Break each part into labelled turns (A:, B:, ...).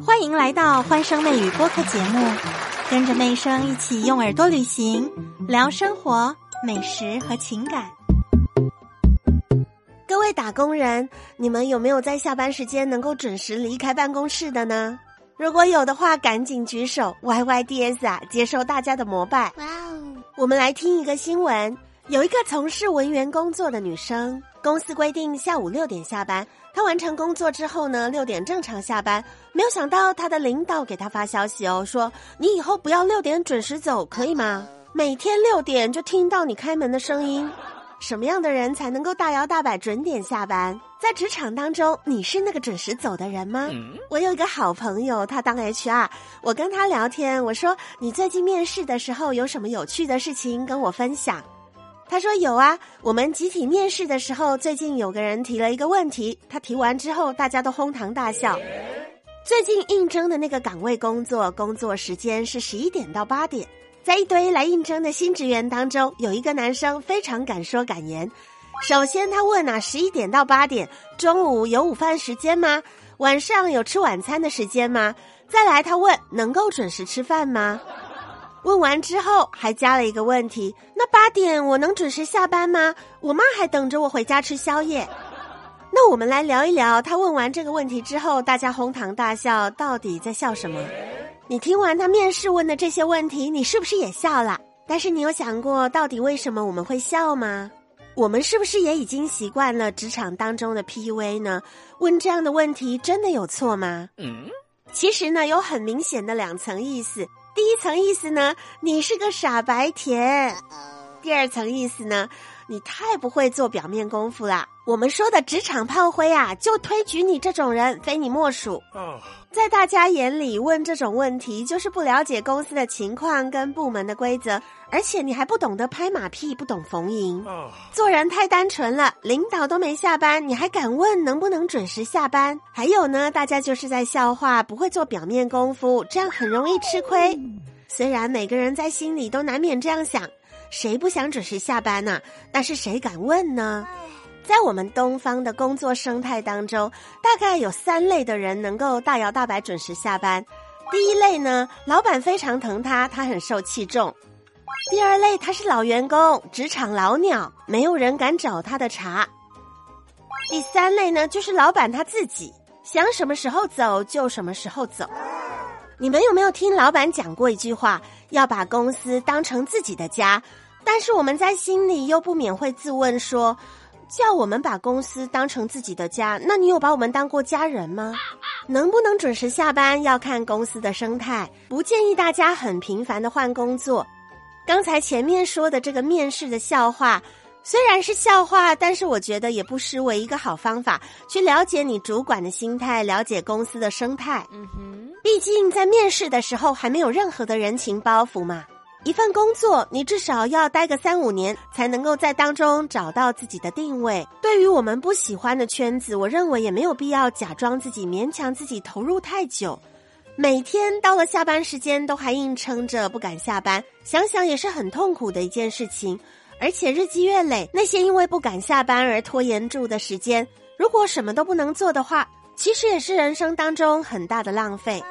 A: 欢迎来到欢声妹语播客节目，跟着妹声一起用耳朵旅行，聊生活、美食和情感。
B: 各位打工人，你们有没有在下班时间能够准时离开办公室的呢？如果有的话，赶紧举手！YYDS 啊，接受大家的膜拜。哇哦！我们来听一个新闻，有一个从事文员工作的女生，公司规定下午六点下班。她完成工作之后呢，六点正常下班。没有想到她的领导给她发消息哦，说你以后不要六点准时走，可以吗？每天六点就听到你开门的声音。什么样的人才能够大摇大摆准点下班？在职场当中，你是那个准时走的人吗？我有一个好朋友，他当 HR，我跟他聊天，我说你最近面试的时候有什么有趣的事情跟我分享？他说有啊，我们集体面试的时候，最近有个人提了一个问题，他提完之后，大家都哄堂大笑。最近应征的那个岗位工作，工作时间是十一点到八点，在一堆来应征的新职员当中，有一个男生非常敢说敢言。首先他问啊，十一点到八点，中午有午饭时间吗？晚上有吃晚餐的时间吗？再来他问，能够准时吃饭吗？问完之后，还加了一个问题：那八点我能准时下班吗？我妈还等着我回家吃宵夜。那我们来聊一聊，他问完这个问题之后，大家哄堂大笑，到底在笑什么？你听完他面试问的这些问题，你是不是也笑了？但是你有想过，到底为什么我们会笑吗？我们是不是也已经习惯了职场当中的 PUA 呢？问这样的问题真的有错吗？嗯，其实呢，有很明显的两层意思。第一层意思呢，你是个傻白甜；第二层意思呢，你太不会做表面功夫啦。我们说的职场炮灰啊，就推举你这种人，非你莫属。在大家眼里，问这种问题就是不了解公司的情况跟部门的规则，而且你还不懂得拍马屁，不懂逢迎，做人太单纯了。领导都没下班，你还敢问能不能准时下班？还有呢，大家就是在笑话，不会做表面功夫，这样很容易吃亏。虽然每个人在心里都难免这样想，谁不想准时下班呢？但是谁敢问呢？在我们东方的工作生态当中，大概有三类的人能够大摇大摆准时下班。第一类呢，老板非常疼他，他很受器重；第二类，他是老员工，职场老鸟，没有人敢找他的茬；第三类呢，就是老板他自己，想什么时候走就什么时候走。你们有没有听老板讲过一句话？要把公司当成自己的家，但是我们在心里又不免会自问说。叫我们把公司当成自己的家，那你有把我们当过家人吗？能不能准时下班要看公司的生态，不建议大家很频繁的换工作。刚才前面说的这个面试的笑话，虽然是笑话，但是我觉得也不失为一个好方法，去了解你主管的心态，了解公司的生态。嗯哼，毕竟在面试的时候还没有任何的人情包袱嘛。一份工作，你至少要待个三五年，才能够在当中找到自己的定位。对于我们不喜欢的圈子，我认为也没有必要假装自己，勉强自己投入太久。每天到了下班时间都还硬撑着不敢下班，想想也是很痛苦的一件事情。而且日积月累，那些因为不敢下班而拖延住的时间，如果什么都不能做的话，其实也是人生当中很大的浪费。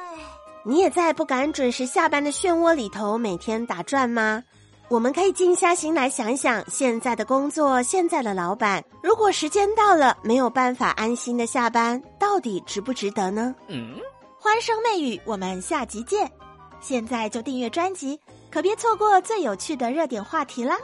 B: 你也在不敢准时下班的漩涡里头每天打转吗？我们可以静下心来想想，现在的工作，现在的老板，如果时间到了没有办法安心的下班，到底值不值得呢？嗯，
A: 欢声媚语，我们下集见！现在就订阅专辑，可别错过最有趣的热点话题啦！